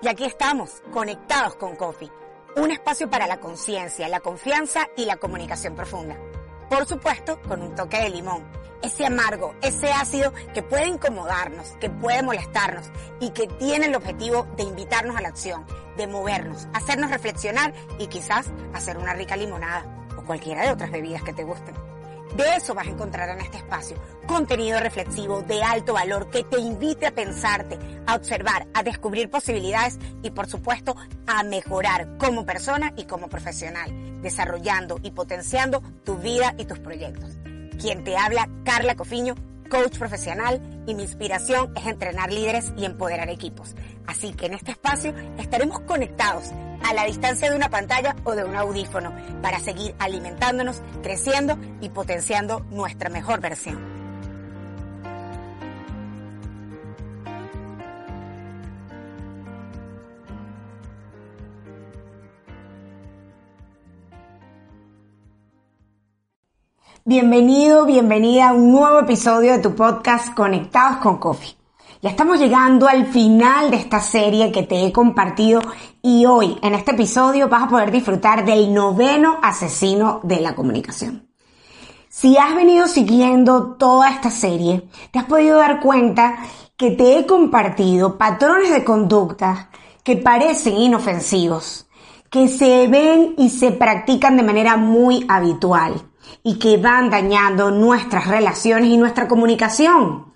Y aquí estamos, conectados con Coffee, un espacio para la conciencia, la confianza y la comunicación profunda. Por supuesto, con un toque de limón. Ese amargo, ese ácido que puede incomodarnos, que puede molestarnos y que tiene el objetivo de invitarnos a la acción, de movernos, hacernos reflexionar y quizás hacer una rica limonada o cualquiera de otras bebidas que te gusten. De eso vas a encontrar en este espacio. Contenido reflexivo de alto valor que te invite a pensarte, a observar, a descubrir posibilidades y por supuesto a mejorar como persona y como profesional, desarrollando y potenciando tu vida y tus proyectos. Quien te habla, Carla Cofiño, coach profesional y mi inspiración es entrenar líderes y empoderar equipos. Así que en este espacio estaremos conectados a la distancia de una pantalla o de un audífono para seguir alimentándonos, creciendo y potenciando nuestra mejor versión. Bienvenido, bienvenida a un nuevo episodio de tu podcast Conectados con Coffee. Ya estamos llegando al final de esta serie que te he compartido y hoy en este episodio vas a poder disfrutar del noveno asesino de la comunicación. Si has venido siguiendo toda esta serie, te has podido dar cuenta que te he compartido patrones de conducta que parecen inofensivos, que se ven y se practican de manera muy habitual y que van dañando nuestras relaciones y nuestra comunicación.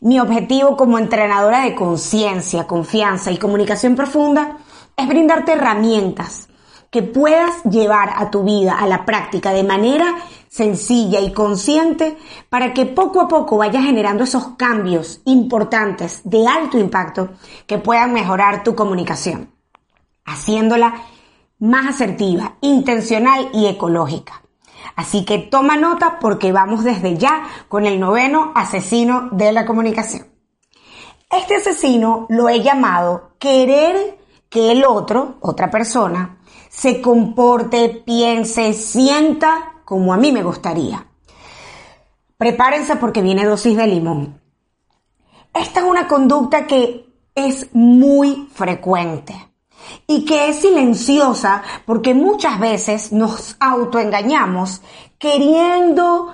Mi objetivo como entrenadora de conciencia, confianza y comunicación profunda es brindarte herramientas que puedas llevar a tu vida, a la práctica de manera sencilla y consciente para que poco a poco vayas generando esos cambios importantes de alto impacto que puedan mejorar tu comunicación, haciéndola más asertiva, intencional y ecológica. Así que toma nota porque vamos desde ya con el noveno asesino de la comunicación. Este asesino lo he llamado querer que el otro, otra persona, se comporte, piense, sienta como a mí me gustaría. Prepárense porque viene dosis de limón. Esta es una conducta que es muy frecuente y que es silenciosa porque muchas veces nos autoengañamos queriendo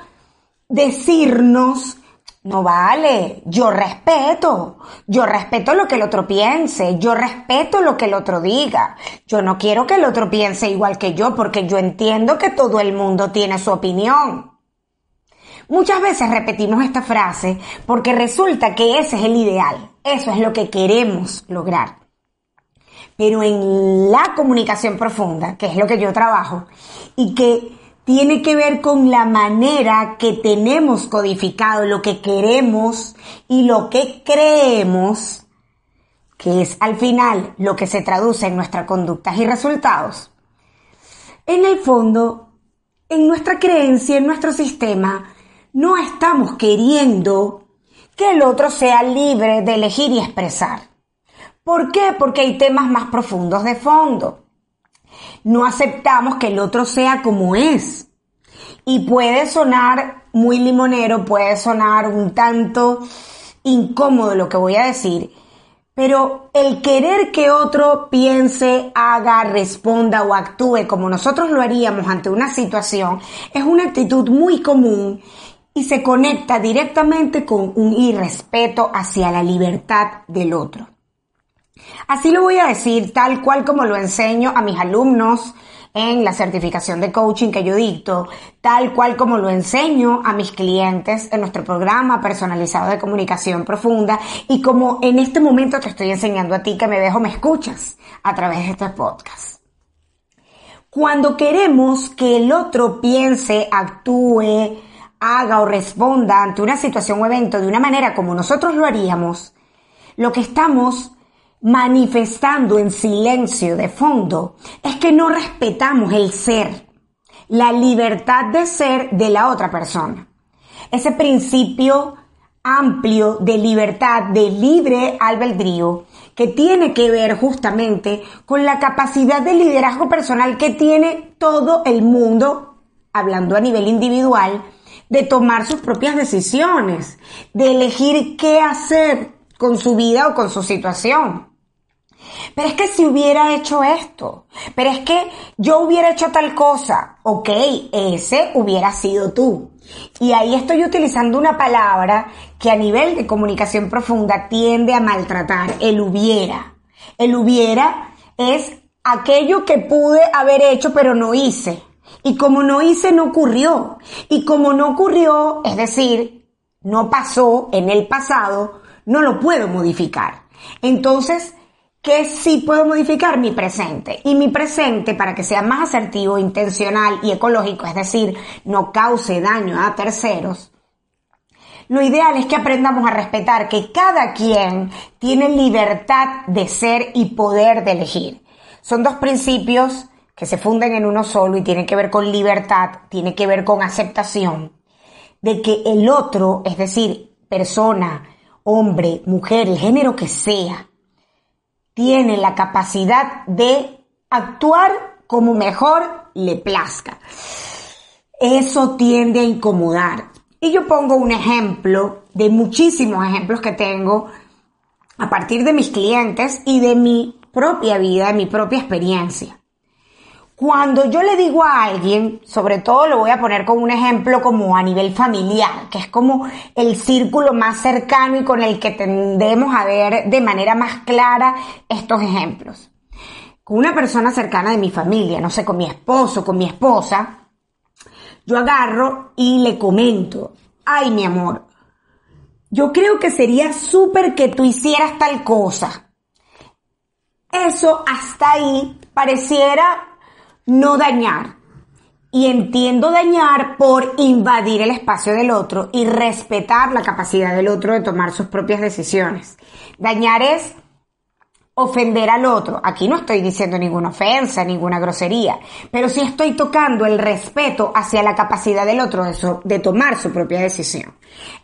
decirnos no vale, yo respeto, yo respeto lo que el otro piense, yo respeto lo que el otro diga, yo no quiero que el otro piense igual que yo porque yo entiendo que todo el mundo tiene su opinión. Muchas veces repetimos esta frase porque resulta que ese es el ideal, eso es lo que queremos lograr. Pero en la comunicación profunda, que es lo que yo trabajo, y que tiene que ver con la manera que tenemos codificado lo que queremos y lo que creemos, que es al final lo que se traduce en nuestras conductas y resultados. En el fondo, en nuestra creencia, en nuestro sistema, no estamos queriendo que el otro sea libre de elegir y expresar. ¿Por qué? Porque hay temas más profundos de fondo. No aceptamos que el otro sea como es. Y puede sonar muy limonero, puede sonar un tanto incómodo lo que voy a decir, pero el querer que otro piense, haga, responda o actúe como nosotros lo haríamos ante una situación es una actitud muy común y se conecta directamente con un irrespeto hacia la libertad del otro. Así lo voy a decir tal cual como lo enseño a mis alumnos en la certificación de coaching que yo dicto, tal cual como lo enseño a mis clientes en nuestro programa personalizado de comunicación profunda y como en este momento te estoy enseñando a ti que me dejo, me escuchas a través de este podcast. Cuando queremos que el otro piense, actúe, haga o responda ante una situación o evento de una manera como nosotros lo haríamos, lo que estamos manifestando en silencio de fondo es que no respetamos el ser, la libertad de ser de la otra persona. Ese principio amplio de libertad, de libre albedrío, que tiene que ver justamente con la capacidad de liderazgo personal que tiene todo el mundo, hablando a nivel individual, de tomar sus propias decisiones, de elegir qué hacer con su vida o con su situación. Pero es que si hubiera hecho esto, pero es que yo hubiera hecho tal cosa, ok, ese hubiera sido tú. Y ahí estoy utilizando una palabra que a nivel de comunicación profunda tiende a maltratar, el hubiera. El hubiera es aquello que pude haber hecho pero no hice. Y como no hice, no ocurrió. Y como no ocurrió, es decir, no pasó en el pasado, no lo puedo modificar. Entonces, ¿qué sí puedo modificar? Mi presente. Y mi presente, para que sea más asertivo, intencional y ecológico, es decir, no cause daño a terceros, lo ideal es que aprendamos a respetar que cada quien tiene libertad de ser y poder de elegir. Son dos principios que se funden en uno solo y tienen que ver con libertad, tiene que ver con aceptación de que el otro, es decir, persona, hombre, mujer, el género que sea, tiene la capacidad de actuar como mejor le plazca. Eso tiende a incomodar. Y yo pongo un ejemplo de muchísimos ejemplos que tengo a partir de mis clientes y de mi propia vida, de mi propia experiencia. Cuando yo le digo a alguien, sobre todo lo voy a poner como un ejemplo como a nivel familiar, que es como el círculo más cercano y con el que tendemos a ver de manera más clara estos ejemplos. Con una persona cercana de mi familia, no sé, con mi esposo, con mi esposa, yo agarro y le comento, ay mi amor, yo creo que sería súper que tú hicieras tal cosa. Eso hasta ahí pareciera no dañar. Y entiendo dañar por invadir el espacio del otro y respetar la capacidad del otro de tomar sus propias decisiones. Dañar es ofender al otro. Aquí no estoy diciendo ninguna ofensa, ninguna grosería, pero sí estoy tocando el respeto hacia la capacidad del otro de, tomar su propia decisión.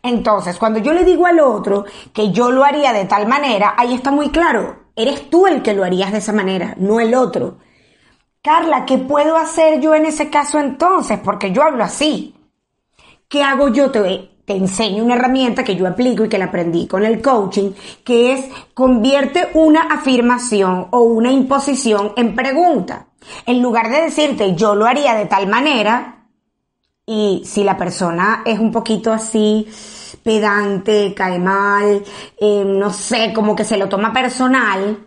Entonces, cuando yo le digo al otro que yo lo haría de tal manera, ahí está muy claro, eres tú el que lo harías de esa manera, no el otro. Carla, ¿qué puedo hacer yo en ese caso entonces? Porque yo hablo así. ¿Qué hago yo? Te, enseño una herramienta que yo aplico y que la aprendí con el coaching, que es convierte una afirmación o una imposición en pregunta. En lugar de decirte yo lo haría de tal manera, y si la persona es un poquito así, pedante, cae mal, eh, no sé, como que se lo toma personal,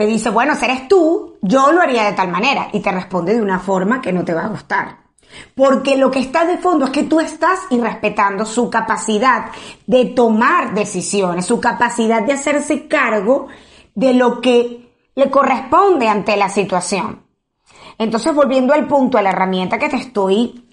te dice, bueno, si eres tú, yo lo haría de tal manera. Y te responde de una forma que no te va a gustar. Porque lo que está de fondo es que tú estás irrespetando su capacidad de tomar decisiones, su capacidad de hacerse cargo de lo que le corresponde ante la situación. Entonces, volviendo al punto, a la herramienta que te estoy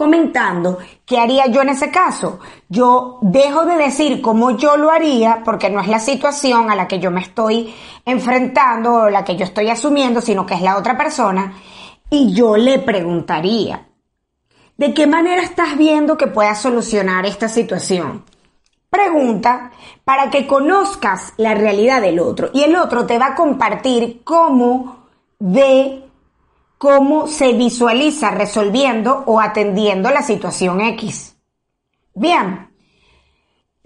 comentando, ¿qué haría yo en ese caso? Yo dejo de decir cómo yo lo haría, porque no es la situación a la que yo me estoy enfrentando o la que yo estoy asumiendo, sino que es la otra persona, y yo le preguntaría, ¿de qué manera estás viendo que puedas solucionar esta situación? Pregunta para que conozcas la realidad del otro y el otro te va a compartir cómo ve cómo se visualiza resolviendo o atendiendo la situación X. Bien,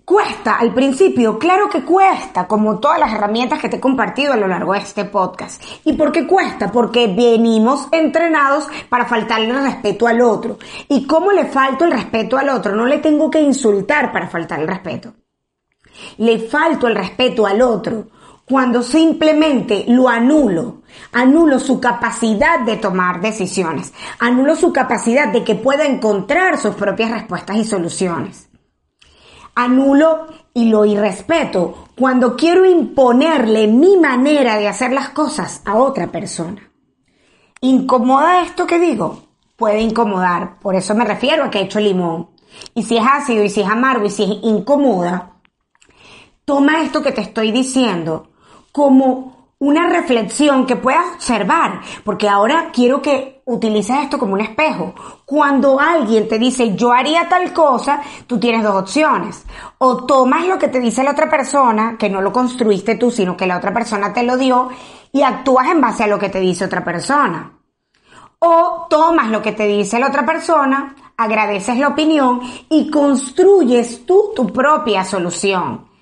cuesta al principio, claro que cuesta, como todas las herramientas que te he compartido a lo largo de este podcast. ¿Y por qué cuesta? Porque venimos entrenados para faltarle el respeto al otro. ¿Y cómo le falto el respeto al otro? No le tengo que insultar para faltar el respeto. Le falto el respeto al otro cuando simplemente lo anulo, anulo su capacidad de tomar decisiones, anulo su capacidad de que pueda encontrar sus propias respuestas y soluciones. Anulo y lo irrespeto cuando quiero imponerle mi manera de hacer las cosas a otra persona. ¿Incomoda esto que digo? Puede incomodar, por eso me refiero a que he hecho limón. Y si es ácido, y si es amargo, y si es incómoda, toma esto que te estoy diciendo como una reflexión que puedas observar, porque ahora quiero que utilices esto como un espejo. Cuando alguien te dice yo haría tal cosa, tú tienes dos opciones. O tomas lo que te dice la otra persona, que no lo construiste tú, sino que la otra persona te lo dio, y actúas en base a lo que te dice otra persona. O tomas lo que te dice la otra persona, agradeces la opinión y construyes tú tu propia solución.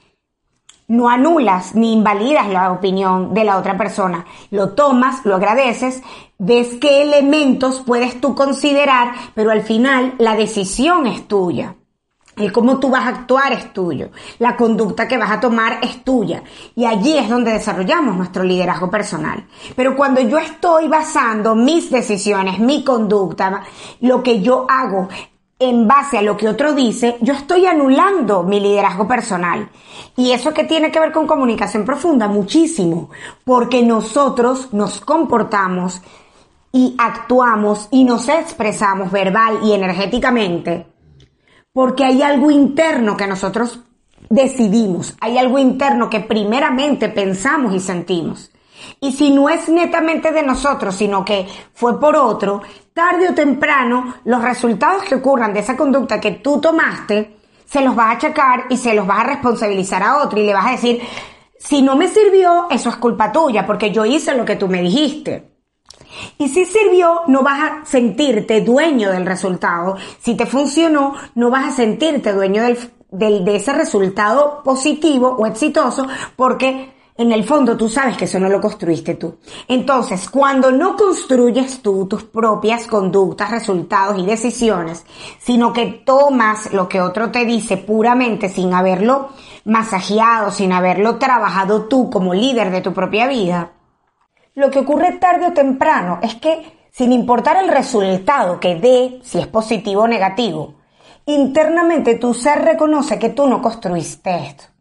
No anulas ni invalidas la opinión de la otra persona. Lo tomas, lo agradeces, ves qué elementos puedes tú considerar, pero al final la decisión es tuya. El cómo tú vas a actuar es tuyo. La conducta que vas a tomar es tuya. Y allí es donde desarrollamos nuestro liderazgo personal. Pero cuando yo estoy basando mis decisiones, mi conducta, lo que yo hago en base a lo que otro dice, yo estoy anulando mi liderazgo personal. Y eso que tiene que ver con comunicación profunda, muchísimo, porque nosotros nos comportamos y actuamos y nos expresamos verbal y energéticamente, porque hay algo interno que nosotros decidimos, hay algo interno que primeramente pensamos y sentimos. Y si no es netamente de nosotros, sino que fue por otro, tarde o temprano los resultados que ocurran de esa conducta que tú tomaste, se los vas a achacar y se los vas a responsabilizar a otro y le vas a decir, si no me sirvió, eso es culpa tuya, porque yo hice lo que tú me dijiste. Y si sirvió, no vas a sentirte dueño del resultado. Si te funcionó, no vas a sentirte dueño del, del, de ese resultado positivo o exitoso porque en el fondo tú sabes que eso no lo construiste tú. Entonces, cuando no construyes tú tus propias conductas, resultados y decisiones, sino que tomas lo que otro te dice puramente sin haberlo masajeado, sin haberlo trabajado tú como líder de tu propia vida, lo que ocurre tarde o temprano es que, sin importar el resultado que dé, si es positivo o negativo, internamente tu ser reconoce que tú no construiste esto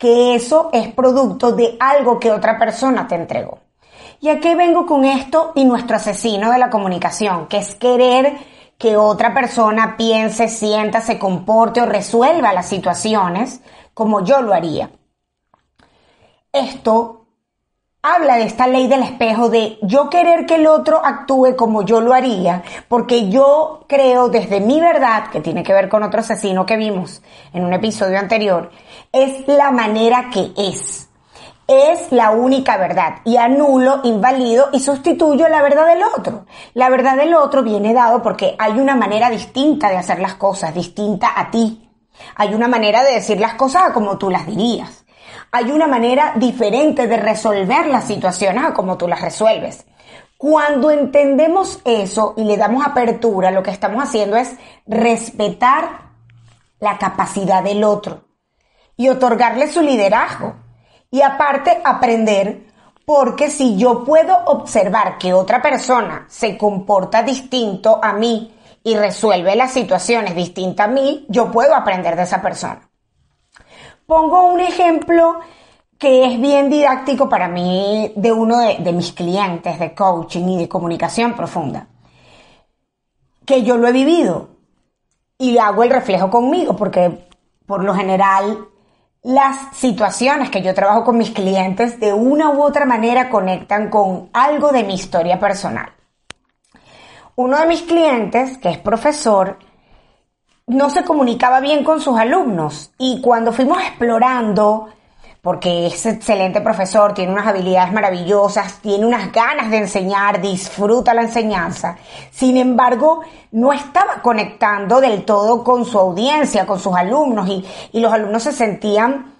que eso es producto de algo que otra persona te entregó. ¿Y a qué vengo con esto y nuestro asesino de la comunicación? Que es querer que otra persona piense, sienta, se comporte o resuelva las situaciones como yo lo haría. Esto habla de esta ley del espejo de yo querer que el otro actúe como yo lo haría, porque yo creo desde mi verdad, que tiene que ver con otro asesino que vimos en un episodio anterior, es la manera que es. Es la única verdad y anulo, invalido y sustituyo la verdad del otro. La verdad del otro viene dado porque hay una manera distinta de hacer las cosas, distinta a ti. Hay una manera de decir las cosas como tú las dirías. Hay una manera diferente de resolver las situaciones a como tú las resuelves. Cuando entendemos eso y le damos apertura, lo que estamos haciendo es respetar la capacidad del otro y otorgarle su liderazgo. Y aparte aprender, porque si yo puedo observar que otra persona se comporta distinto a mí y resuelve las situaciones distintas a mí, yo puedo aprender de esa persona. Pongo un ejemplo que es bien didáctico para mí de uno de, mis clientes de coaching y de comunicación profunda, que yo lo he vivido y hago el reflejo conmigo, porque por lo general las situaciones que yo trabajo con mis clientes de una u otra manera conectan con algo de mi historia personal. Uno de mis clientes, que es profesor, no se comunicaba bien con sus alumnos y cuando fuimos explorando porque es excelente profesor, tiene unas habilidades maravillosas, tiene unas ganas de enseñar, disfruta la enseñanza. Sin embargo, no estaba conectando del todo con su audiencia, con sus alumnos y, y los alumnos se sentían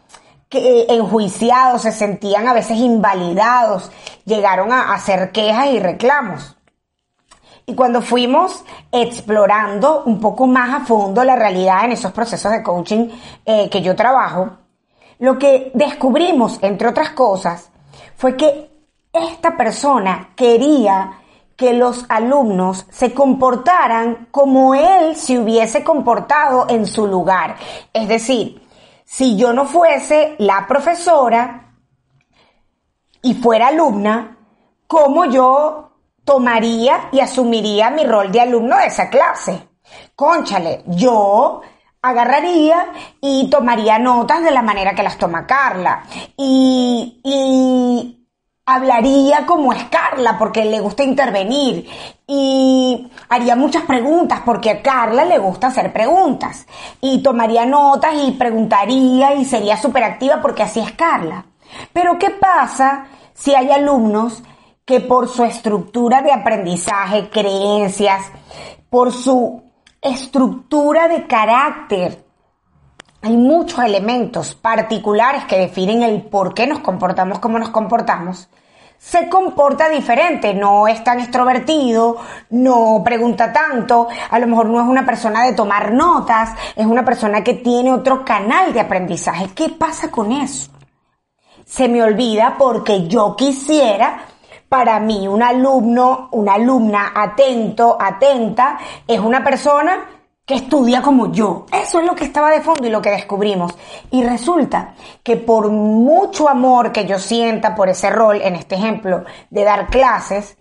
que, enjuiciados, se sentían a veces invalidados, llegaron a hacer quejas y reclamos. Y cuando fuimos explorando un poco más a fondo la realidad en esos procesos de coaching eh, que yo trabajo, lo que descubrimos, entre otras cosas, fue que esta persona quería que los alumnos se comportaran como él se hubiese comportado en su lugar. Es decir, si yo no fuese la profesora y fuera alumna, ¿cómo yo tomaría y asumiría mi rol de alumno de esa clase? Conchale, yo agarraría y tomaría notas de la manera que las toma Carla. Y, y hablaría como es Carla, porque le gusta intervenir. Y haría muchas preguntas, porque a Carla le gusta hacer preguntas. Y tomaría notas y preguntaría y sería súper activa porque así es Carla. Pero ¿qué pasa si hay alumnos que por su estructura de aprendizaje, creencias, por su estructura de carácter hay muchos elementos particulares que definen el por qué nos comportamos como nos comportamos, se comporta diferente, no es tan extrovertido, no pregunta tanto, a lo mejor no es una persona de tomar notas, es una persona que tiene otro canal de aprendizaje. ¿Qué pasa con eso? Se me olvida porque yo quisiera, para mí un alumno, una alumna atento, atenta, es una persona que estudia como yo. Eso es lo que estaba de fondo y lo que descubrimos. Y resulta que por mucho amor que yo sienta por ese rol, en este ejemplo, de dar clases,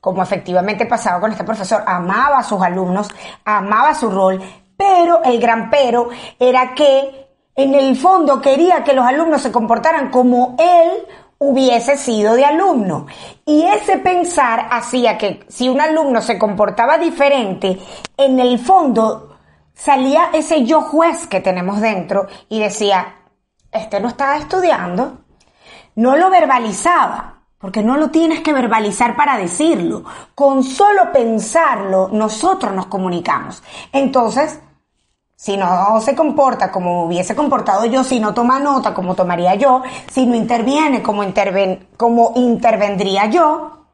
como efectivamente pasaba con este profesor, amaba a sus alumnos, amaba su rol, pero el gran pero era que en el fondo quería que los alumnos se comportaran como él hubiese sido de alumno. Y ese pensar hacía que si un alumno se comportaba diferente, en el fondo salía ese yo juez que tenemos dentro y decía, este no estaba estudiando, no lo verbalizaba, porque no lo tienes que verbalizar para decirlo. Con solo pensarlo, nosotros nos comunicamos. Entonces, si no se comporta como hubiese comportado yo, si no toma nota como tomaría yo, si no interviene como, como intervendría yo,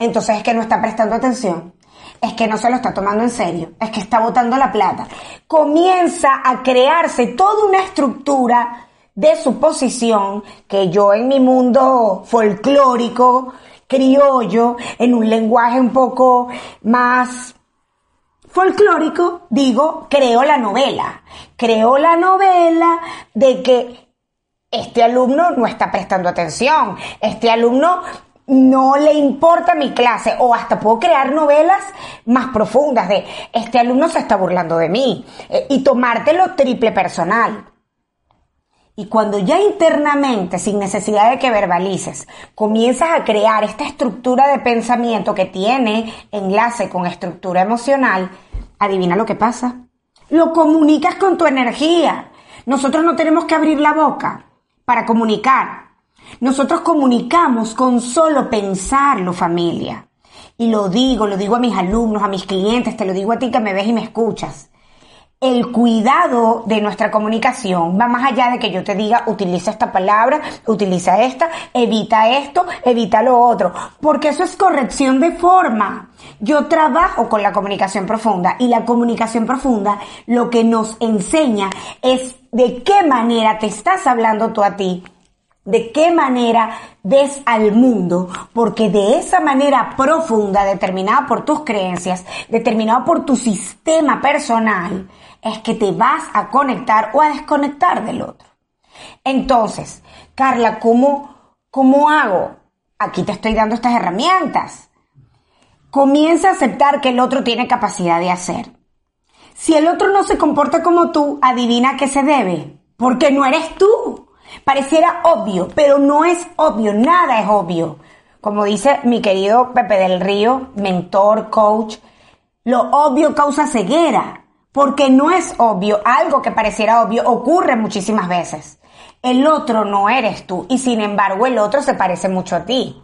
entonces es que no está prestando atención, es que no se lo está tomando en serio, es que está botando la plata. Comienza a crearse toda una estructura de suposición que yo en mi mundo folclórico, criollo, en un lenguaje un poco más folclórico, digo, creo la novela. Creo la novela de que este alumno no está prestando atención, este alumno no le importa mi clase o hasta puedo crear novelas más profundas de este alumno se está burlando de mí eh, y tomártelo triple personal. Y cuando ya internamente, sin necesidad de que verbalices, comienzas a crear esta estructura de pensamiento que tiene enlace con estructura emocional, adivina lo que pasa. Lo comunicas con tu energía. Nosotros no tenemos que abrir la boca para comunicar. Nosotros comunicamos con solo pensarlo, familia. Y lo digo, lo digo a mis alumnos, a mis clientes, te lo digo a ti que me ves y me escuchas el cuidado de nuestra comunicación va más allá de que yo te diga utiliza esta palabra, utiliza esta, evita esto, evita lo otro, porque eso es corrección de forma. Yo trabajo con la comunicación profunda y la comunicación profunda lo que nos enseña es de qué manera te estás hablando tú a ti, de qué manera ves al mundo, porque de esa manera profunda, determinada por tus creencias, determinada por tu sistema personal, es que te vas a conectar o a desconectar del otro. Entonces, Carla, ¿cómo, cómo hago? Aquí te estoy dando estas herramientas. Comienza a aceptar que el otro tiene capacidad de hacer. Si el otro no se comporta como tú, adivina qué se debe. Porque no eres tú. Pareciera obvio, pero no es obvio, nada es obvio. Como dice mi querido Pepe del Río, mentor, coach, lo obvio causa ceguera porque no es obvio, algo que pareciera obvio ocurre muchísimas veces. El otro no eres tú y sin embargo el otro se parece mucho a ti,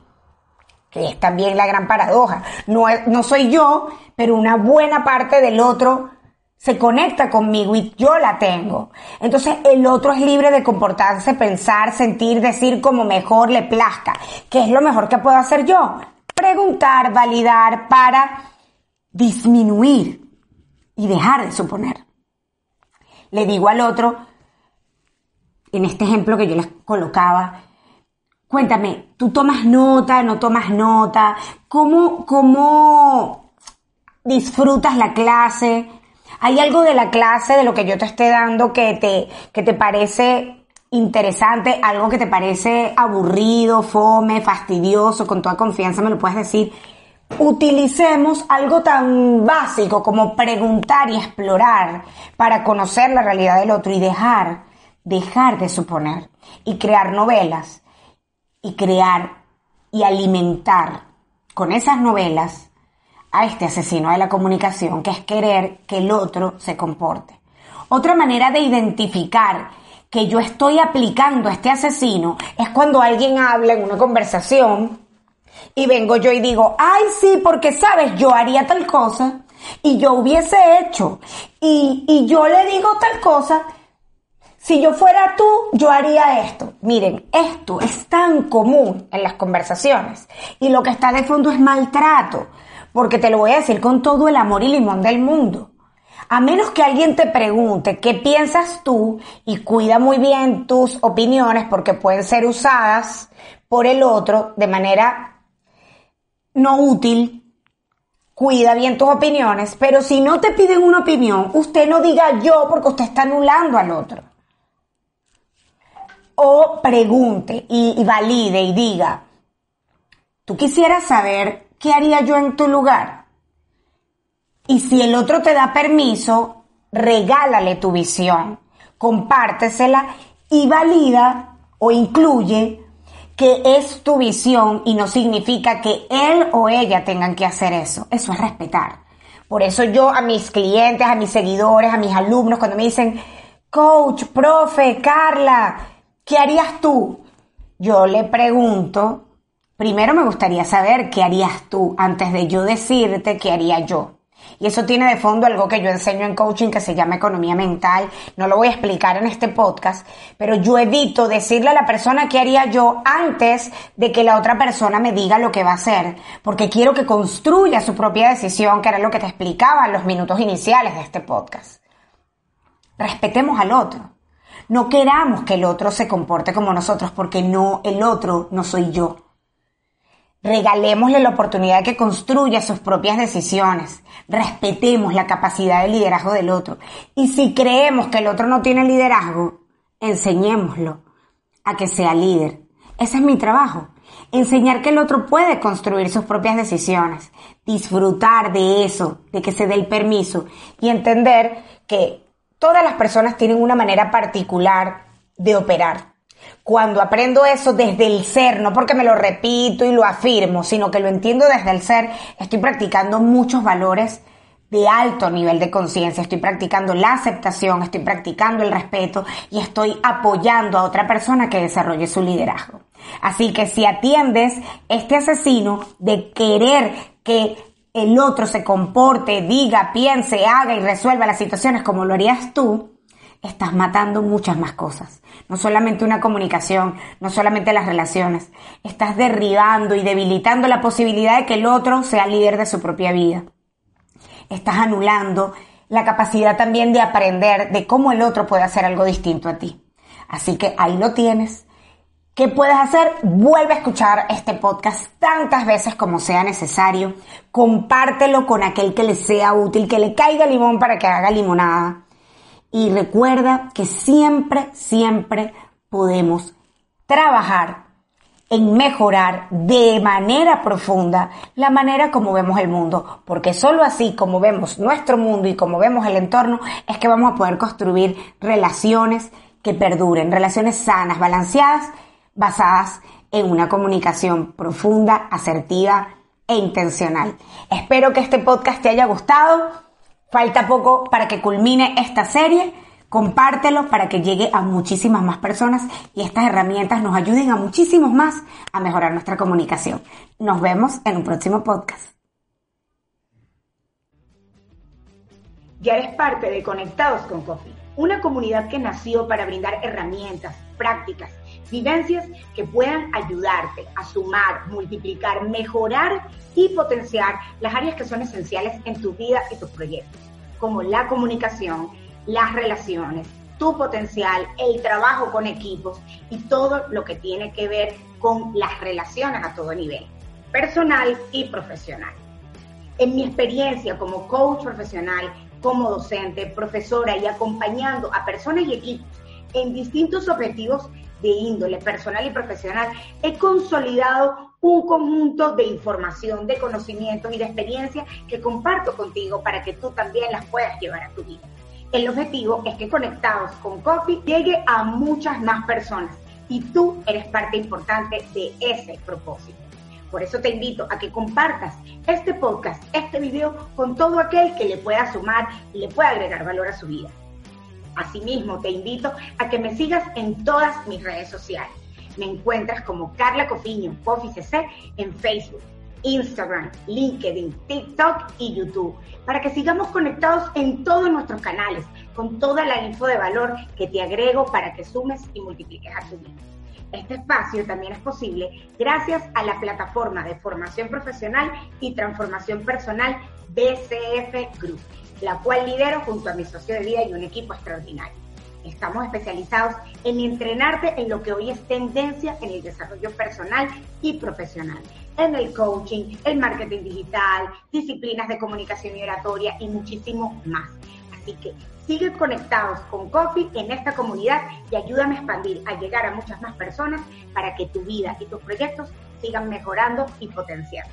que es también la gran paradoja. No, no soy yo, pero una buena parte del otro se conecta conmigo y yo la tengo. Entonces el otro es libre de comportarse, pensar, sentir, decir como mejor le plazca. ¿Qué es lo mejor que puedo hacer yo? Preguntar, validar para disminuir y dejar de suponer. Le digo al otro, en este ejemplo que yo les colocaba, cuéntame, ¿tú tomas nota, no tomas nota? ¿Cómo, cómo disfrutas la clase? ¿Hay algo de la clase, de lo que yo te esté dando, que te, que te parece interesante, algo que te parece aburrido, fome, fastidioso, con toda confianza me lo puedes decir utilicemos algo tan básico como preguntar y explorar para conocer la realidad del otro y dejar, dejar de suponer y crear novelas y crear y alimentar con esas novelas a este asesino de la comunicación que es querer que el otro se comporte. Otra manera de identificar que yo estoy aplicando a este asesino es cuando alguien habla en una conversación y vengo yo y digo, ay sí, porque sabes, yo haría tal cosa y yo hubiese hecho y, y yo le digo tal cosa si yo fuera tú, yo haría esto. Miren, esto es tan común en las conversaciones y lo que está de fondo es maltrato, porque te lo voy a decir con todo el amor y limón del mundo. A menos que alguien te pregunte qué piensas tú y cuida muy bien tus opiniones porque pueden ser usadas por el otro de manera no útil, cuida bien tus opiniones, pero si no te piden una opinión, usted no diga yo porque usted está anulando al otro. O pregunte y, valide y diga, tú quisieras saber qué haría yo en tu lugar. Y si el otro te da permiso, regálale tu visión, compártesela y valida o incluye que es tu visión y no significa que él o ella tengan que hacer eso. Eso es respetar. Por eso yo a mis clientes, a mis seguidores, a mis alumnos, cuando me dicen, coach, profe, Carla, ¿qué harías tú? Yo le pregunto, primero me gustaría saber qué harías tú antes de yo decirte qué haría yo. Y eso tiene de fondo algo que yo enseño en coaching que se llama economía mental. No lo voy a explicar en este podcast, pero yo evito decirle a la persona qué haría yo antes de que la otra persona me diga lo que va a hacer, porque quiero que construya su propia decisión, que era lo que te explicaba en los minutos iniciales de este podcast. Respetemos al otro. No queramos que el otro se comporte como nosotros, porque no, el otro no soy yo. Regalémosle la oportunidad de que construya sus propias decisiones. Respetemos la capacidad de liderazgo del otro. Y si creemos que el otro no tiene liderazgo, enseñémoslo a que sea líder. Ese es mi trabajo. Enseñar que el otro puede construir sus propias decisiones. Disfrutar de eso, de que se dé el permiso. Y entender que todas las personas tienen una manera particular de operar cuando aprendo eso desde el ser, no porque me lo repito y lo afirmo, sino que lo entiendo desde el ser, estoy practicando muchos valores de alto nivel de conciencia, estoy practicando la aceptación, estoy practicando el respeto y estoy apoyando a otra persona que desarrolle su liderazgo. Así que si atiendes este asesino de querer que el otro se comporte, diga, piense, haga y resuelva las situaciones como lo harías tú, estás matando muchas más cosas. No solamente una comunicación, no solamente las relaciones. Estás derribando y debilitando la posibilidad de que el otro sea líder de su propia vida. Estás anulando la capacidad también de aprender de cómo el otro puede hacer algo distinto a ti. Así que ahí lo tienes. ¿Qué puedes hacer? Vuelve a escuchar este podcast tantas veces como sea necesario. Compártelo con aquel que le sea útil, que le caiga limón para que haga limonada y recuerda que siempre, siempre podemos trabajar en mejorar de manera profunda la manera como vemos el mundo, porque solo así como vemos nuestro mundo y como vemos el entorno es que vamos a poder construir relaciones que perduren, relaciones sanas, balanceadas, basadas en una comunicación profunda, asertiva e intencional. Espero que este podcast te haya gustado. Falta poco para que culmine esta serie. Compártelo para que llegue a muchísimas más personas y estas herramientas nos ayuden a muchísimos más a mejorar nuestra comunicación. Nos vemos en un próximo podcast. Ya eres parte de Conectados con Coffee, una comunidad que nació para brindar herramientas, prácticas, vivencias que puedan ayudarte a sumar, multiplicar, mejorar y potenciar las áreas que son esenciales en tu vida y tus proyectos, como la comunicación, las relaciones, tu potencial, el trabajo con equipos y todo lo que tiene que ver con las relaciones a todo nivel, personal y profesional. En mi experiencia como coach profesional, como docente, profesora y acompañando a personas y equipos en distintos objetivos de índole personal y profesional, he consolidado un conjunto de información, de conocimientos y de experiencias que comparto contigo para que tú también las puedas llevar a tu vida. El objetivo es que Conectados con Coffee llegue a muchas más personas y tú eres parte importante de ese propósito. Por eso te invito a que compartas este podcast, este video con todo aquel que le pueda sumar y le pueda agregar valor a su vida. Asimismo, te invito a que me sigas en todas mis redes sociales. Me encuentras como Carla Cofiño, Coffee CC, en Facebook, Instagram, LinkedIn, TikTok y YouTube, para que sigamos conectados en todos nuestros canales con toda la info de valor que te agrego para que sumes y multipliques a tu vida. Este espacio también es posible gracias a la plataforma de formación profesional y transformación personal BCF Group, la cual lidero junto a mi socio de vida y un equipo extraordinario. Estamos especializados en entrenarte en lo que hoy es tendencia en el desarrollo personal y profesional, en el coaching, el marketing digital, disciplinas de comunicación y oratoria y muchísimo más. Así que sigue conectados con Coffee en esta comunidad y ayúdame a expandir, a llegar a muchas más personas para que tu vida y tus proyectos sigan mejorando y potenciando.